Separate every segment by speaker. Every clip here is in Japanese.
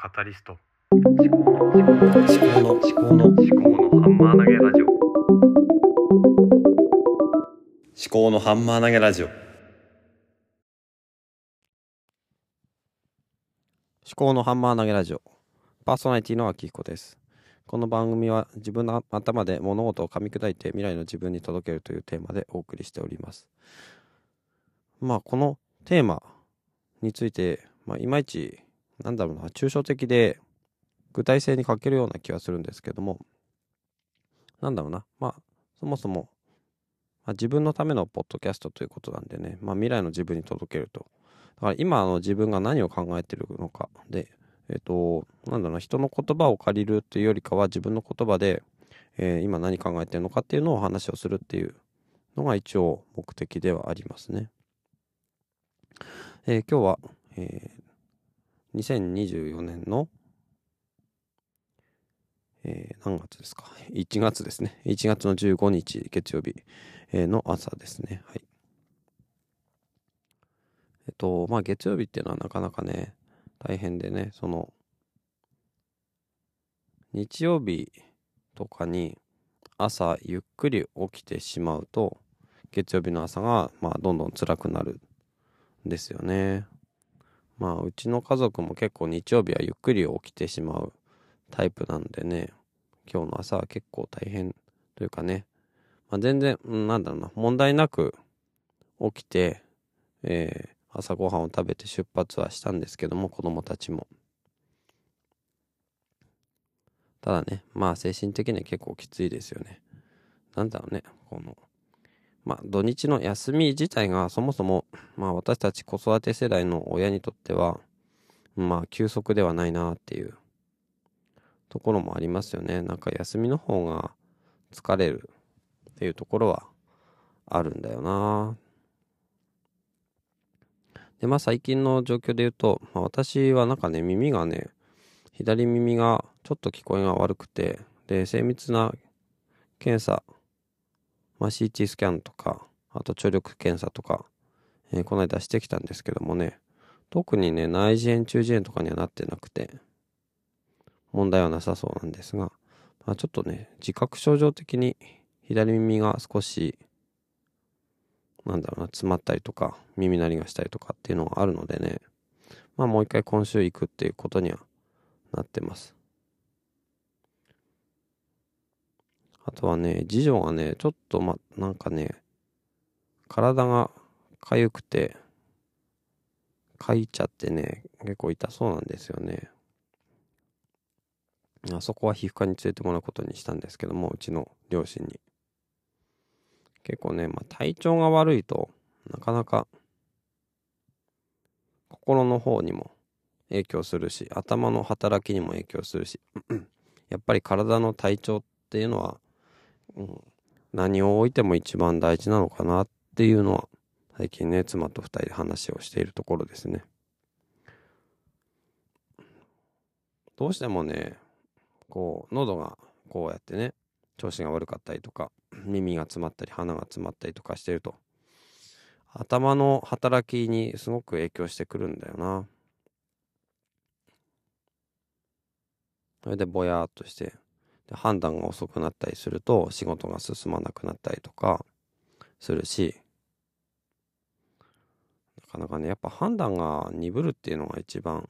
Speaker 1: カタリスト。思考の思考の
Speaker 2: 思考の思考の思
Speaker 1: 思考のハンマー投げラジオ。
Speaker 2: 考のハンマー投げラジオ。思考のハンマー投げラジオ。パーソナリティの秋彦です。この番組は自分の頭で物事を噛み砕いて未来の自分に届けるというテーマでお送りしております。まあこのテーマについてまあいまいちなんだろうな抽象的で具体性に欠けるような気はするんですけどもなんだろうなまあそもそもまあ、自分のためのポッドキャストということなんでね、まあ、未来の自分に届けると。だから今の自分が何を考えてるのかで、えっ、と、なんだろうな、人の言葉を借りるっていうよりかは自分の言葉で、えー今何考えてるのかっていうのをお話をするっていうのが一応目的ではありますね。えー今日は、えー2024年の、えー何月ですか ?1 月ですね。1月の15日月曜日の朝ですね。はい。えっと、まあ月曜日っていうのはなかなかね、大変でね、その、日曜日とかに朝ゆっくり起きてしまうと、月曜日の朝が、まあどんどん辛くなるんですよね。まあうちの家族も結構日曜日はゆっくり起きてしまうタイプなんでね、今日の朝は結構大変というかね、まあ、全然、うんなんだろうな、問題なく起きて、えー朝ごはんを食べて出発はしたんですけども、子供たちも。ただね、まあ精神的には結構きついですよね。なんだろうね、この、まあ土日の休み自体がそもそも、まあ私たち子育て世代の親にとっては、まあ休息ではないなっていうところもありますよね。なんか休みの方が疲れるっていうところはあるんだよな。で、まあ最近の状況で言うと、まあ、私はなんかね、耳がね、左耳がちょっと聞こえが悪くて、で、精密な検査、まあ、CT スキャンとか、あと聴力検査とか、えーこの間してきたんですけどもね、特にね、内耳炎、中耳炎とかにはなってなくて、問題はなさそうなんですが、まあ、ちょっとね、自覚症状的に左耳が少し、なんだろうな、詰まったりとか、耳鳴りがしたりとかっていうのがあるのでね、まあもう一回今週行くっていうことにはなってます。あとはね、次女がね、ちょっとま、なんかね、体が痒くて、かいちゃってね、結構痛そうなんですよね。あそこは皮膚科に連れてもらうことにしたんですけども、うちの両親に。結構ね、まあ、体調が悪いとなかなか心の方にも影響するし頭の働きにも影響するしやっぱり体の体調っていうのは、うん、何を置いても一番大事なのかなっていうのは最近ね妻と二人で話をしているところですね。どうしてもねこう喉がこうやってね調子が悪かったりとか耳が詰まったり鼻が詰まったりとかしてると頭の働きにすごく影響してくるんだよな。それでぼやーっとして判断が遅くなったりすると仕事が進まなくなったりとかするしなかなかねやっぱ判断が鈍るっていうのが一番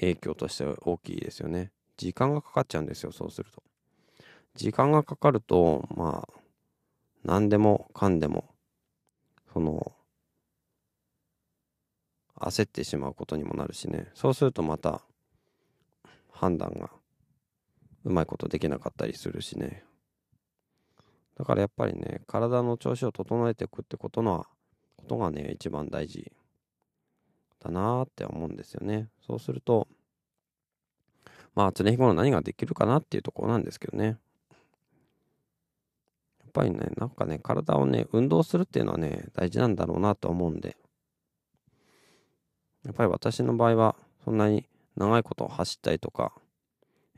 Speaker 2: 影響として大きいですよね。時間がかかっちゃうんですよそうすると。時間がかかるとまあ何でもかんでもその焦ってしまうことにもなるしね。そうするとまた判断がうまいことできなかったりするしね。だからやっぱりね体の調子を整えていくってことのことがね一番大事だなーって思うんですよね。そうするとまあ常日頃何ができるかなっていうところなんですけどね。やっぱりねなんかね体をね運動するっていうのはね大事なんだろうなと思うんで。やっぱり私の場合はそんなに長いこと走ったりとか、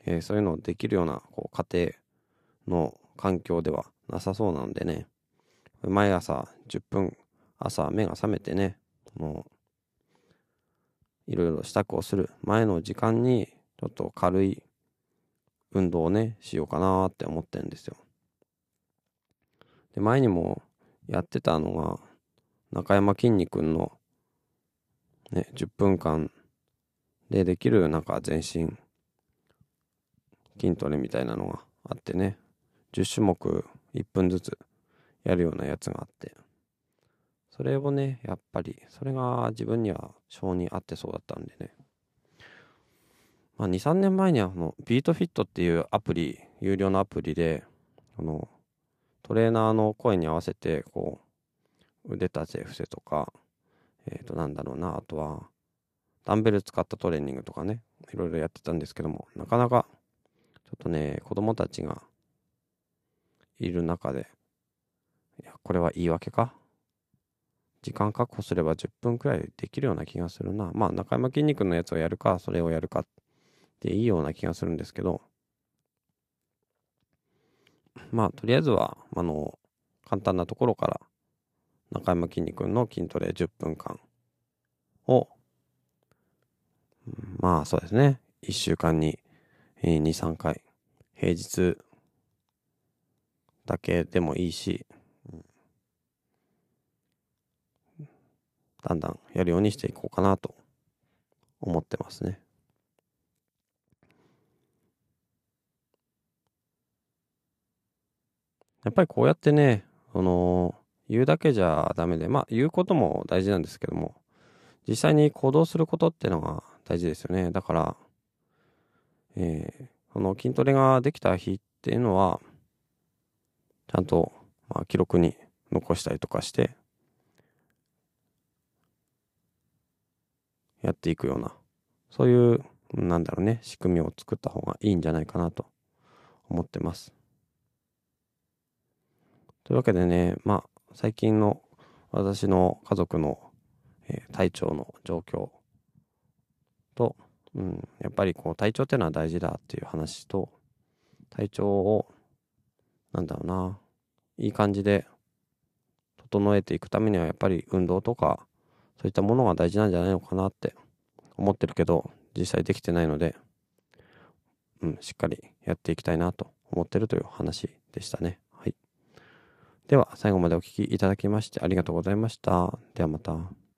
Speaker 2: えーそういうのをできるようなこう家庭の環境ではなさそうなのでね毎朝10分朝目が覚めてねもういろいろ支度をする前の時間にちょっと軽い運動をねしようかなって思ってるんですよ。で前にもやってたのが中山きんに君のね10分間でできるなんか全身筋トレみたいなのがあってね。10種目1分ずつやるようなやつがあって。それをねやっぱりそれが自分には性に合ってそうだったんでね。まあ23年前にはこのビートフィットっていうアプリ有料のアプリであのトレーナーの声に合わせてこう腕立て伏せとかえっ、ー、となんだろうなあとはダンベル使ったトレーニングとかねいろいろやってたんですけどもなかなかちょっとね子供たちがいる中でいやこれは言い訳か？時間確保すれば10分くらいできるような気がするな。まあ中山きんに君のやつをやるかそれをやるかでいいような気がするんですけどまあとりあえずはあの簡単なところから中山きんに君の筋トレ10分間をまあそうですね。1週間に23回。平日だけでもいいし、だんだんやるようにしていこうかなと思ってますね。やっぱりこうやってね、その、言うだけじゃダメで、まあ言うことも大事なんですけども、実際に行動することっていうのが大事ですよね。だから、えー、この筋トレができた日っていうのは、ちゃんと、まあ、記録に残したりとかして、やっていくような、そういう、なんだろうね、仕組みを作った方がいいんじゃないかなと思ってます。というわけでね、まあ、最近の私の家族の、えー、体調の状況と、うん、やっぱりこう体調っていうのは大事だっていう話と、体調を、なんだろうな、いい感じで整えていくためにはやっぱり運動とか、そういったものが大事なんじゃないのかなって思ってるけど、実際できてないので、うん、しっかりやっていきたいなと思ってるという話でしたね。はい。では、最後までお聴きいただきましてありがとうございました。ではまた。